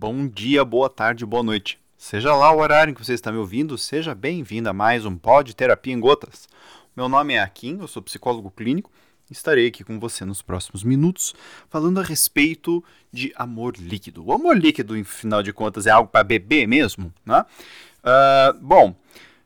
bom dia, boa tarde, boa noite. Seja lá o horário em que você está me ouvindo, seja bem-vindo a mais um Pod Terapia em Gotas. Meu nome é Akin, eu sou psicólogo clínico e estarei aqui com você nos próximos minutos falando a respeito de amor líquido. O amor líquido, em final de contas, é algo para beber mesmo, né? Uh, bom,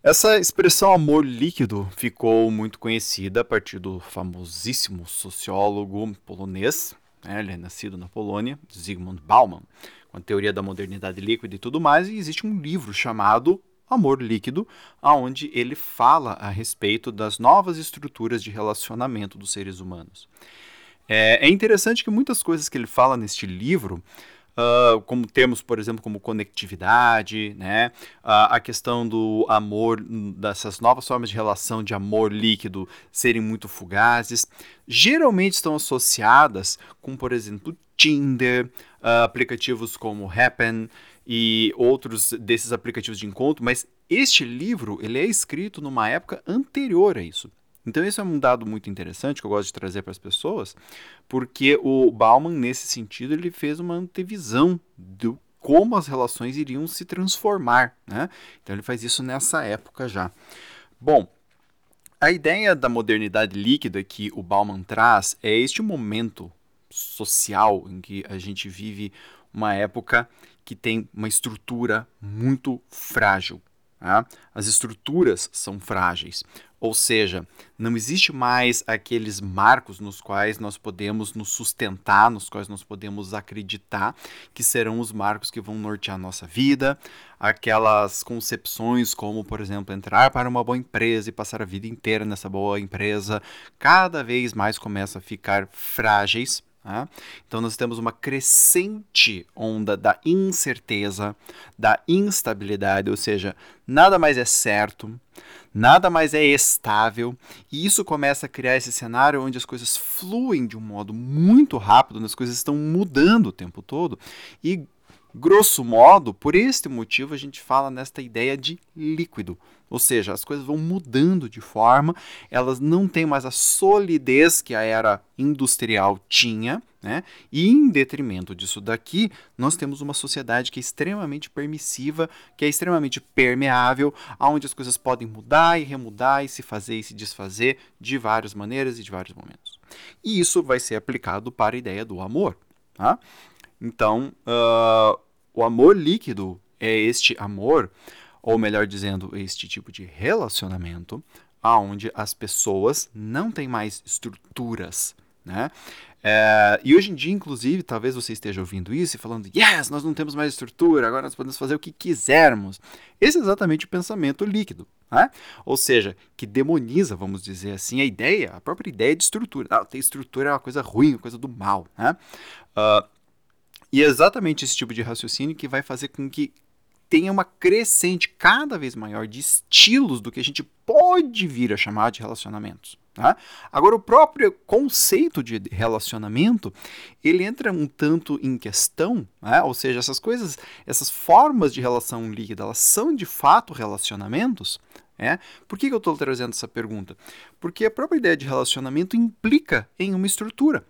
essa expressão amor líquido ficou muito conhecida a partir do famosíssimo sociólogo polonês, né, ele é nascido na Polônia, Zygmunt Bauman, a teoria da modernidade líquida e tudo mais, e existe um livro chamado Amor Líquido, aonde ele fala a respeito das novas estruturas de relacionamento dos seres humanos. É, é interessante que muitas coisas que ele fala neste livro Uh, como temos, por exemplo, como conectividade, né? Uh, a questão do amor, dessas novas formas de relação de amor líquido serem muito fugazes, geralmente estão associadas com, por exemplo, Tinder, uh, aplicativos como Happen e outros desses aplicativos de encontro, mas este livro ele é escrito numa época anterior a isso. Então, isso é um dado muito interessante que eu gosto de trazer para as pessoas, porque o Bauman, nesse sentido, ele fez uma antevisão do como as relações iriam se transformar. Né? Então, ele faz isso nessa época já. Bom, a ideia da modernidade líquida que o Bauman traz é este momento social em que a gente vive uma época que tem uma estrutura muito frágil. Tá? As estruturas são frágeis. Ou seja, não existe mais aqueles marcos nos quais nós podemos nos sustentar, nos quais nós podemos acreditar que serão os marcos que vão nortear a nossa vida, aquelas concepções como, por exemplo, entrar para uma boa empresa e passar a vida inteira nessa boa empresa, cada vez mais começam a ficar frágeis. Tá? Então, nós temos uma crescente onda da incerteza, da instabilidade, ou seja, nada mais é certo, nada mais é estável, e isso começa a criar esse cenário onde as coisas fluem de um modo muito rápido, as coisas estão mudando o tempo todo, e grosso modo, por este motivo a gente fala nesta ideia de líquido. Ou seja, as coisas vão mudando de forma, elas não têm mais a solidez que a era industrial tinha, né? E em detrimento disso daqui, nós temos uma sociedade que é extremamente permissiva, que é extremamente permeável, onde as coisas podem mudar e remudar e se fazer e se desfazer de várias maneiras e de vários momentos. E isso vai ser aplicado para a ideia do amor. Tá? Então, uh, o amor líquido é este amor ou melhor dizendo, este tipo de relacionamento, aonde as pessoas não têm mais estruturas, né? É, e hoje em dia, inclusive, talvez você esteja ouvindo isso e falando, yes, nós não temos mais estrutura, agora nós podemos fazer o que quisermos. Esse é exatamente o pensamento líquido. Né? Ou seja, que demoniza, vamos dizer assim, a ideia, a própria ideia de estrutura. Não, ter estrutura é uma coisa ruim, uma coisa do mal. Né? Uh, e é exatamente esse tipo de raciocínio que vai fazer com que tenha uma crescente cada vez maior de estilos do que a gente pode vir a chamar de relacionamentos. Tá? Agora, o próprio conceito de relacionamento, ele entra um tanto em questão, né? ou seja, essas coisas, essas formas de relação líquida, elas são de fato relacionamentos? É? Por que, que eu estou trazendo essa pergunta? Porque a própria ideia de relacionamento implica em uma estrutura.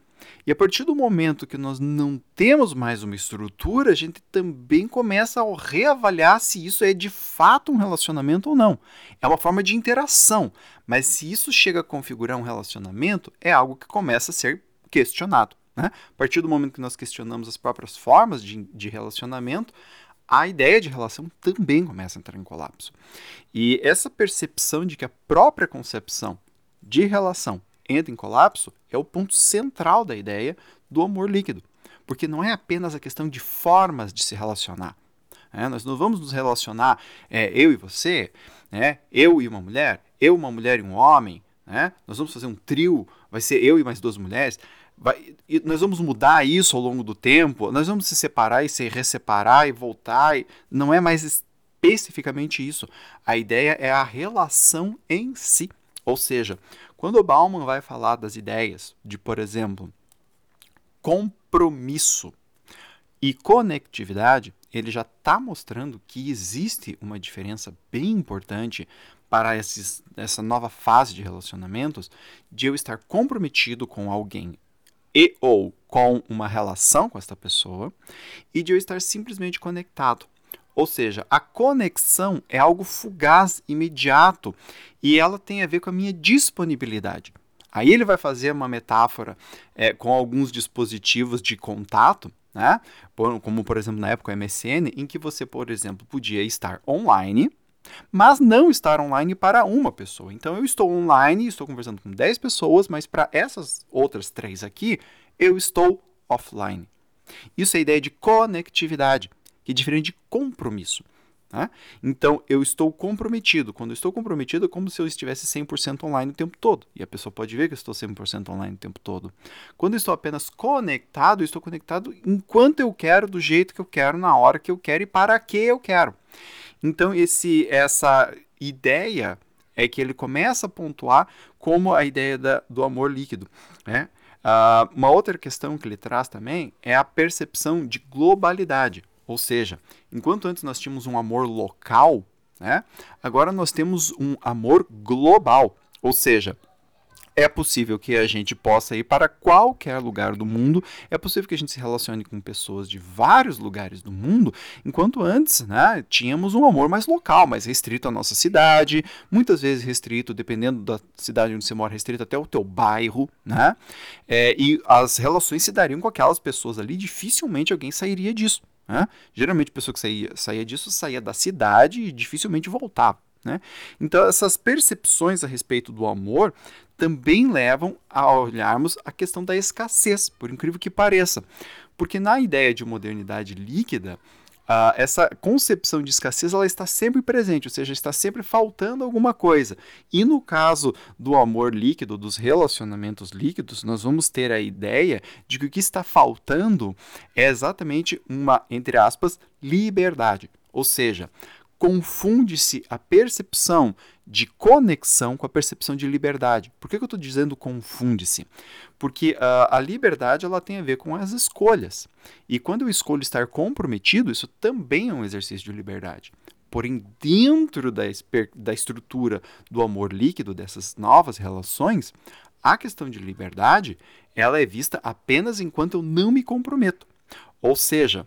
E a partir do momento que nós não temos mais uma estrutura, a gente também começa a reavaliar se isso é de fato um relacionamento ou não. É uma forma de interação, mas se isso chega a configurar um relacionamento, é algo que começa a ser questionado. Né? A partir do momento que nós questionamos as próprias formas de, de relacionamento, a ideia de relação também começa a entrar em colapso. E essa percepção de que a própria concepção de relação entra em colapso é o ponto central da ideia do amor líquido. Porque não é apenas a questão de formas de se relacionar. É, nós não vamos nos relacionar é, eu e você, né, eu e uma mulher, eu, uma mulher e um homem. Né, nós vamos fazer um trio, vai ser eu e mais duas mulheres. Vai, nós vamos mudar isso ao longo do tempo, nós vamos se separar e se resseparar e voltar. E não é mais especificamente isso. A ideia é a relação em si. Ou seja, quando o Bauman vai falar das ideias de, por exemplo, compromisso e conectividade, ele já está mostrando que existe uma diferença bem importante para esses, essa nova fase de relacionamentos de eu estar comprometido com alguém e ou com uma relação com esta pessoa e de eu estar simplesmente conectado. Ou seja, a conexão é algo fugaz, imediato, e ela tem a ver com a minha disponibilidade. Aí ele vai fazer uma metáfora é, com alguns dispositivos de contato, né? como por exemplo na época o MSN, em que você, por exemplo, podia estar online, mas não estar online para uma pessoa. Então eu estou online, estou conversando com 10 pessoas, mas para essas outras três aqui, eu estou offline. Isso é a ideia de conectividade, que é diferente de compromisso. Né? Então, eu estou comprometido. Quando eu estou comprometido, é como se eu estivesse 100% online o tempo todo. E a pessoa pode ver que eu estou 100% online o tempo todo. Quando eu estou apenas conectado, eu estou conectado enquanto eu quero, do jeito que eu quero, na hora que eu quero e para que eu quero. Então, esse, essa ideia é que ele começa a pontuar como a ideia da, do amor líquido. Né? Uh, uma outra questão que ele traz também é a percepção de globalidade. Ou seja, enquanto antes nós tínhamos um amor local, né, agora nós temos um amor global. Ou seja, é possível que a gente possa ir para qualquer lugar do mundo, é possível que a gente se relacione com pessoas de vários lugares do mundo, enquanto antes né, tínhamos um amor mais local, mais restrito à nossa cidade, muitas vezes restrito, dependendo da cidade onde você mora, restrito até o teu bairro, né? É, e as relações se dariam com aquelas pessoas ali, dificilmente alguém sairia disso. Né? Geralmente a pessoa que saía, saía disso saía da cidade e dificilmente voltava. Né? Então, essas percepções a respeito do amor também levam a olharmos a questão da escassez, por incrível que pareça. Porque na ideia de modernidade líquida, Uh, essa concepção de escassez ela está sempre presente, ou seja, está sempre faltando alguma coisa. E no caso do amor líquido, dos relacionamentos líquidos, nós vamos ter a ideia de que o que está faltando é exatamente uma, entre aspas, liberdade. Ou seja, confunde-se a percepção de conexão com a percepção de liberdade. Por que, que eu estou dizendo confunde-se? Porque uh, a liberdade ela tem a ver com as escolhas. E quando eu escolho estar comprometido, isso também é um exercício de liberdade. Porém, dentro da, da estrutura do amor líquido, dessas novas relações, a questão de liberdade ela é vista apenas enquanto eu não me comprometo. Ou seja,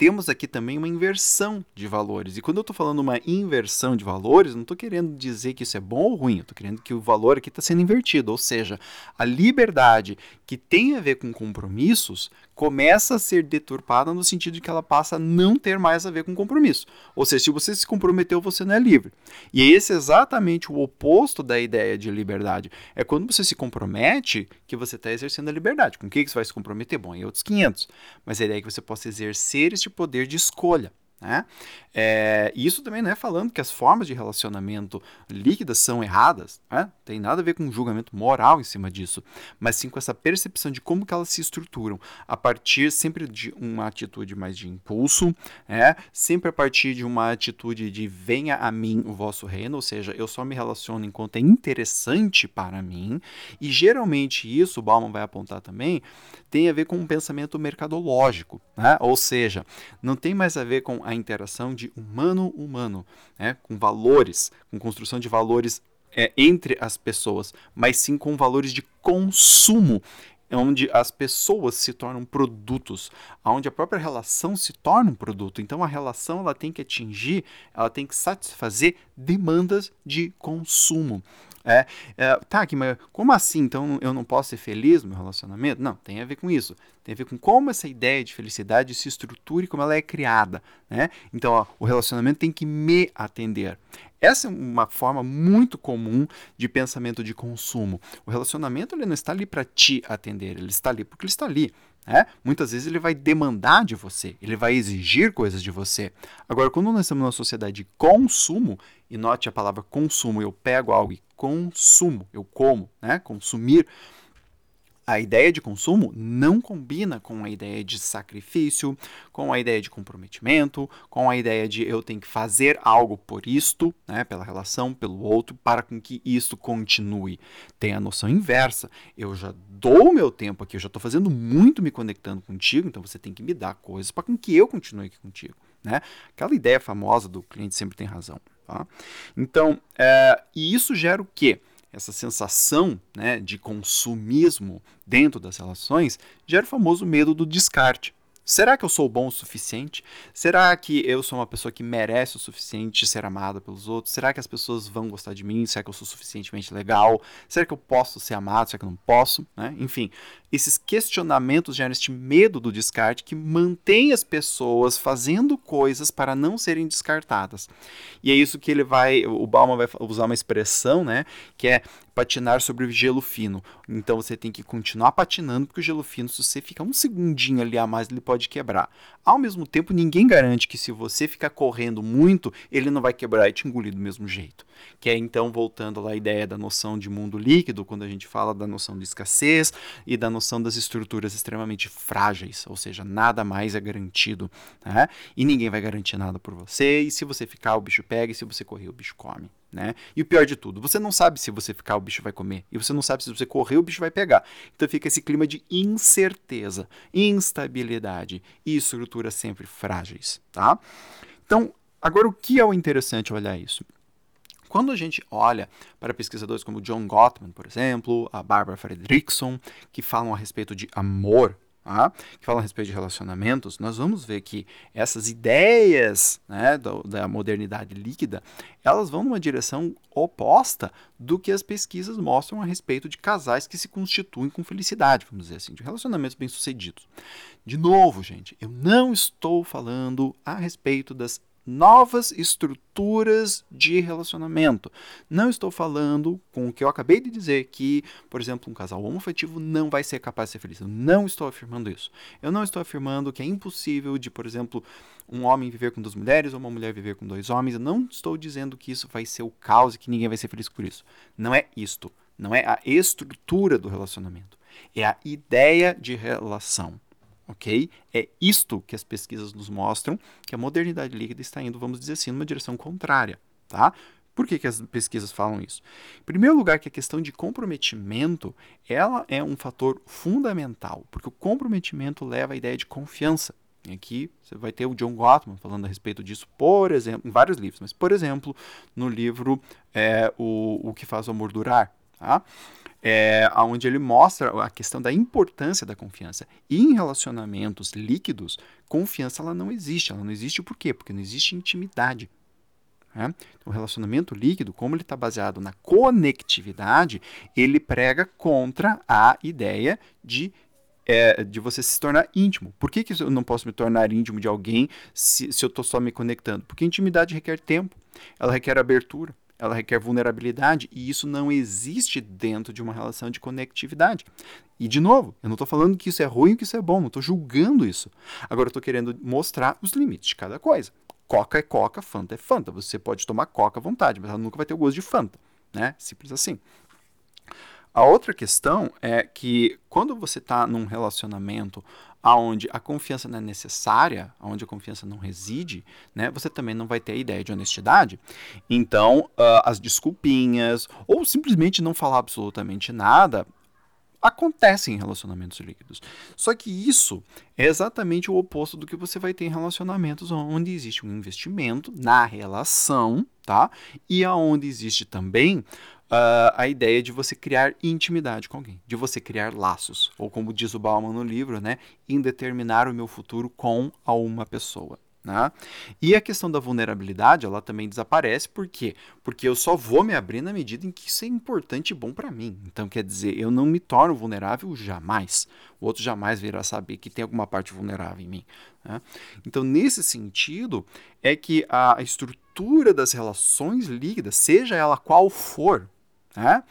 temos aqui também uma inversão de valores. E quando eu estou falando uma inversão de valores, não estou querendo dizer que isso é bom ou ruim, estou querendo que o valor aqui está sendo invertido. Ou seja, a liberdade que tem a ver com compromissos começa a ser deturpada no sentido de que ela passa a não ter mais a ver com compromisso. Ou seja, se você se comprometeu, você não é livre. E esse é exatamente o oposto da ideia de liberdade. É quando você se compromete que você está exercendo a liberdade. Com o que você vai se comprometer? Bom, em outros 500. Mas a ideia é que você possa exercer este poder de escolha. Né? É, isso também não é falando que as formas de relacionamento líquidas são erradas, né? tem nada a ver com um julgamento moral em cima disso, mas sim com essa percepção de como que elas se estruturam, a partir sempre de uma atitude mais de impulso, né? sempre a partir de uma atitude de venha a mim o vosso reino, ou seja, eu só me relaciono enquanto é interessante para mim, e geralmente isso, o Bauman vai apontar também, tem a ver com um pensamento mercadológico, né? ou seja, não tem mais a ver com a interação de humano-humano, né? com valores, com construção de valores é, entre as pessoas, mas sim com valores de consumo, onde as pessoas se tornam produtos, onde a própria relação se torna um produto. Então a relação ela tem que atingir, ela tem que satisfazer demandas de consumo. É, é, tá, aqui, mas como assim? Então eu não posso ser feliz no meu relacionamento? Não, tem a ver com isso. Tem a ver com como essa ideia de felicidade se estrutura e como ela é criada. Né? Então, ó, o relacionamento tem que me atender. Essa é uma forma muito comum de pensamento de consumo. O relacionamento ele não está ali para te atender, ele está ali porque ele está ali. Né? Muitas vezes ele vai demandar de você, ele vai exigir coisas de você. Agora, quando nós estamos numa sociedade de consumo, e note a palavra consumo, eu pego algo e consumo, eu como, né? consumir a ideia de consumo não combina com a ideia de sacrifício, com a ideia de comprometimento, com a ideia de eu tenho que fazer algo por isto, né, pela relação, pelo outro, para com que isso continue. Tem a noção inversa. Eu já dou o meu tempo aqui, eu já estou fazendo muito me conectando contigo, então você tem que me dar coisas para com que eu continue aqui contigo. Né? Aquela ideia famosa do cliente sempre tem razão. Tá? Então, é, e isso gera o quê? Essa sensação né, de consumismo dentro das relações, gera o famoso medo do descarte. Será que eu sou bom o suficiente? Será que eu sou uma pessoa que merece o suficiente ser amada pelos outros? Será que as pessoas vão gostar de mim? Será que eu sou suficientemente legal? Será que eu posso ser amado? Será que eu não posso? Né? Enfim, esses questionamentos geram este medo do descarte que mantém as pessoas fazendo coisas para não serem descartadas. E é isso que ele vai, o Bauman vai usar uma expressão, né, que é patinar sobre o gelo fino. Então você tem que continuar patinando, porque o gelo fino, se você ficar um segundinho ali a mais, ele pode quebrar. Ao mesmo tempo, ninguém garante que se você ficar correndo muito, ele não vai quebrar e te engolir do mesmo jeito. Que é então voltando lá à ideia da noção de mundo líquido, quando a gente fala da noção de escassez e da noção das estruturas extremamente frágeis, ou seja, nada mais é garantido, né? E ninguém vai garantir nada por você, e se você ficar, o bicho pega, e se você correr, o bicho come. Né? E o pior de tudo, você não sabe se você ficar, o bicho vai comer. E você não sabe se você correr, o bicho vai pegar. Então fica esse clima de incerteza, instabilidade e estruturas sempre frágeis. Tá? Então, agora o que é o interessante olhar isso? Quando a gente olha para pesquisadores como John Gottman, por exemplo, a Barbara Fredrickson, que falam a respeito de amor, Tá? que falam a respeito de relacionamentos, nós vamos ver que essas ideias né, do, da modernidade líquida, elas vão numa direção oposta do que as pesquisas mostram a respeito de casais que se constituem com felicidade, vamos dizer assim, de relacionamentos bem-sucedidos. De novo, gente, eu não estou falando a respeito das novas estruturas de relacionamento. Não estou falando com o que eu acabei de dizer que, por exemplo, um casal homoafetivo não vai ser capaz de ser feliz. Eu não estou afirmando isso. Eu não estou afirmando que é impossível de, por exemplo, um homem viver com duas mulheres ou uma mulher viver com dois homens. Eu não estou dizendo que isso vai ser o caos e que ninguém vai ser feliz por isso. Não é isto. Não é a estrutura do relacionamento. É a ideia de relação ok? É isto que as pesquisas nos mostram que a modernidade líquida está indo, vamos dizer assim, numa direção contrária, tá? Por que, que as pesquisas falam isso? Em primeiro lugar, que a questão de comprometimento, ela é um fator fundamental, porque o comprometimento leva à ideia de confiança. E aqui você vai ter o John Gottman falando a respeito disso, por exemplo, em vários livros, mas, por exemplo, no livro é, o, o que faz o amor durar, tá? É, onde ele mostra a questão da importância da confiança. E em relacionamentos líquidos, confiança ela não existe. Ela não existe por quê? Porque não existe intimidade. Né? O relacionamento líquido, como ele está baseado na conectividade, ele prega contra a ideia de é, de você se tornar íntimo. Por que, que eu não posso me tornar íntimo de alguém se, se eu estou só me conectando? Porque intimidade requer tempo, ela requer abertura, ela requer vulnerabilidade e isso não existe dentro de uma relação de conectividade. E, de novo, eu não estou falando que isso é ruim ou que isso é bom, não estou julgando isso. Agora, eu estou querendo mostrar os limites de cada coisa. Coca é Coca, Fanta é Fanta. Você pode tomar Coca à vontade, mas ela nunca vai ter o gosto de Fanta. Né? Simples assim. A outra questão é que quando você está num relacionamento aonde a confiança não é necessária, aonde a confiança não reside, né, você também não vai ter a ideia de honestidade. Então, uh, as desculpinhas, ou simplesmente não falar absolutamente nada, acontecem em relacionamentos líquidos. Só que isso é exatamente o oposto do que você vai ter em relacionamentos onde existe um investimento na relação, tá? E aonde existe também uh, a ideia de você criar intimidade com alguém, de você criar laços, ou como diz o Bauman no livro, né, indeterminar o meu futuro com a uma pessoa. Né? E a questão da vulnerabilidade, ela também desaparece, por quê? Porque eu só vou me abrir na medida em que isso é importante e bom para mim. Então, quer dizer, eu não me torno vulnerável jamais. O outro jamais virá saber que tem alguma parte vulnerável em mim. Né? Então, nesse sentido, é que a estrutura das relações líquidas, seja ela qual for, né?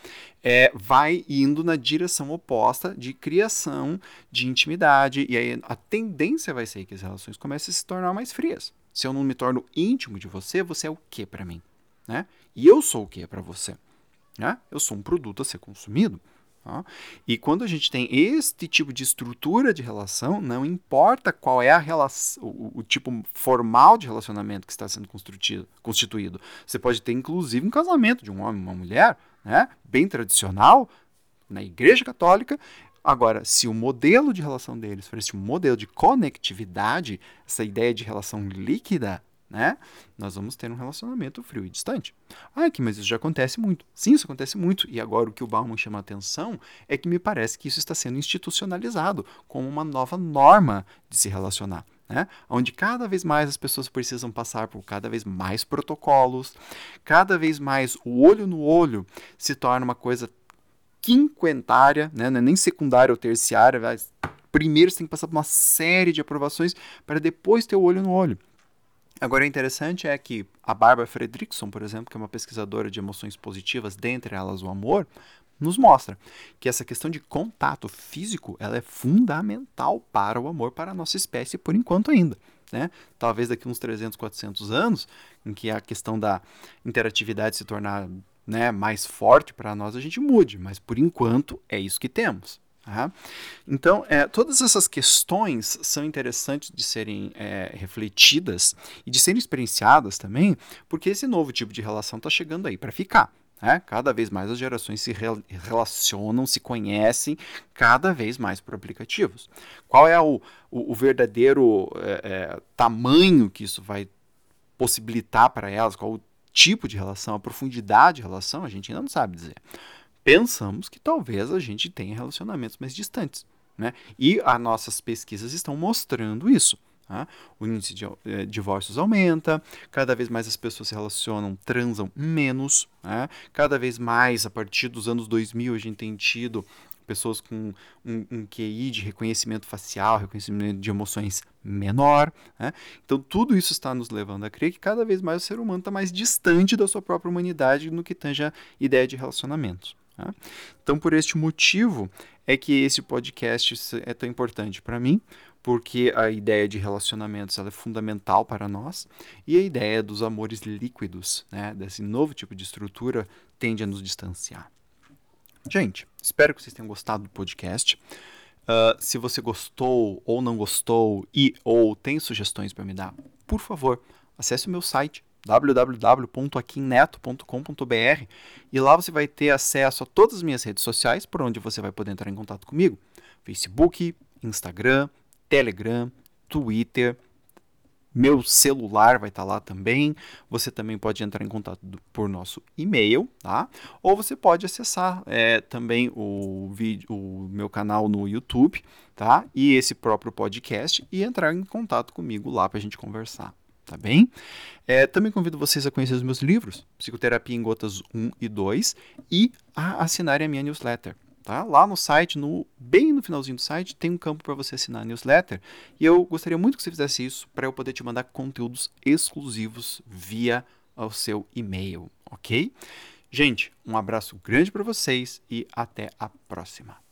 É, vai indo na direção oposta de criação de intimidade, e aí a tendência vai ser que as relações comecem a se tornar mais frias. Se eu não me torno íntimo de você, você é o que para mim? Né? E eu sou o que para você? Né? Eu sou um produto a ser consumido. Tá? E quando a gente tem este tipo de estrutura de relação, não importa qual é a relação, o, o tipo formal de relacionamento que está sendo constituído. Você pode ter, inclusive, um casamento de um homem e uma mulher, né? bem tradicional, na Igreja Católica. Agora, se o modelo de relação deles for esse modelo de conectividade, essa ideia de relação líquida, né? Nós vamos ter um relacionamento frio e distante. Ah, que mas isso já acontece muito. Sim, isso acontece muito. E agora o que o Bauman chama a atenção é que me parece que isso está sendo institucionalizado como uma nova norma de se relacionar. Né? Onde cada vez mais as pessoas precisam passar por cada vez mais protocolos, cada vez mais o olho no olho se torna uma coisa quinquentária, né? não é nem secundária ou terciária, primeiro você tem que passar por uma série de aprovações para depois ter o olho no olho. Agora, o interessante é que a Barbara Fredrickson, por exemplo, que é uma pesquisadora de emoções positivas, dentre elas o amor, nos mostra que essa questão de contato físico ela é fundamental para o amor para a nossa espécie, por enquanto ainda. Né? Talvez daqui uns 300, 400 anos, em que a questão da interatividade se tornar né, mais forte para nós, a gente mude, mas por enquanto é isso que temos. Tá? Então, é, todas essas questões são interessantes de serem é, refletidas e de serem experienciadas também, porque esse novo tipo de relação está chegando aí para ficar. Né? Cada vez mais as gerações se re relacionam, se conhecem, cada vez mais por aplicativos. Qual é o, o, o verdadeiro é, é tamanho que isso vai possibilitar para elas? Qual o tipo de relação, a profundidade de relação? A gente ainda não sabe dizer pensamos que talvez a gente tenha relacionamentos mais distantes. Né? E as nossas pesquisas estão mostrando isso. Tá? O índice de eh, divórcios aumenta, cada vez mais as pessoas se relacionam, transam menos. Né? Cada vez mais, a partir dos anos 2000, a gente tem tido pessoas com um, um QI de reconhecimento facial, reconhecimento de emoções menor. Né? Então, tudo isso está nos levando a crer que cada vez mais o ser humano está mais distante da sua própria humanidade no que tange a ideia de relacionamentos. Tá? Então, por este motivo, é que esse podcast é tão importante para mim, porque a ideia de relacionamentos é fundamental para nós e a ideia dos amores líquidos, né, desse novo tipo de estrutura, tende a nos distanciar. Gente, espero que vocês tenham gostado do podcast. Uh, se você gostou ou não gostou e ou tem sugestões para me dar, por favor, acesse o meu site www.aquinneto.com.br e lá você vai ter acesso a todas as minhas redes sociais, por onde você vai poder entrar em contato comigo: Facebook, Instagram, Telegram, Twitter. Meu celular vai estar lá também. Você também pode entrar em contato por nosso e-mail, tá? Ou você pode acessar é, também o, vídeo, o meu canal no YouTube, tá? E esse próprio podcast e entrar em contato comigo lá para a gente conversar tá bem? É, também convido vocês a conhecer os meus livros, Psicoterapia em Gotas 1 e 2, e a assinarem a minha newsletter. Tá? Lá no site, no, bem no finalzinho do site, tem um campo para você assinar a newsletter. E eu gostaria muito que você fizesse isso para eu poder te mandar conteúdos exclusivos via o seu e-mail, ok? Gente, um abraço grande para vocês e até a próxima.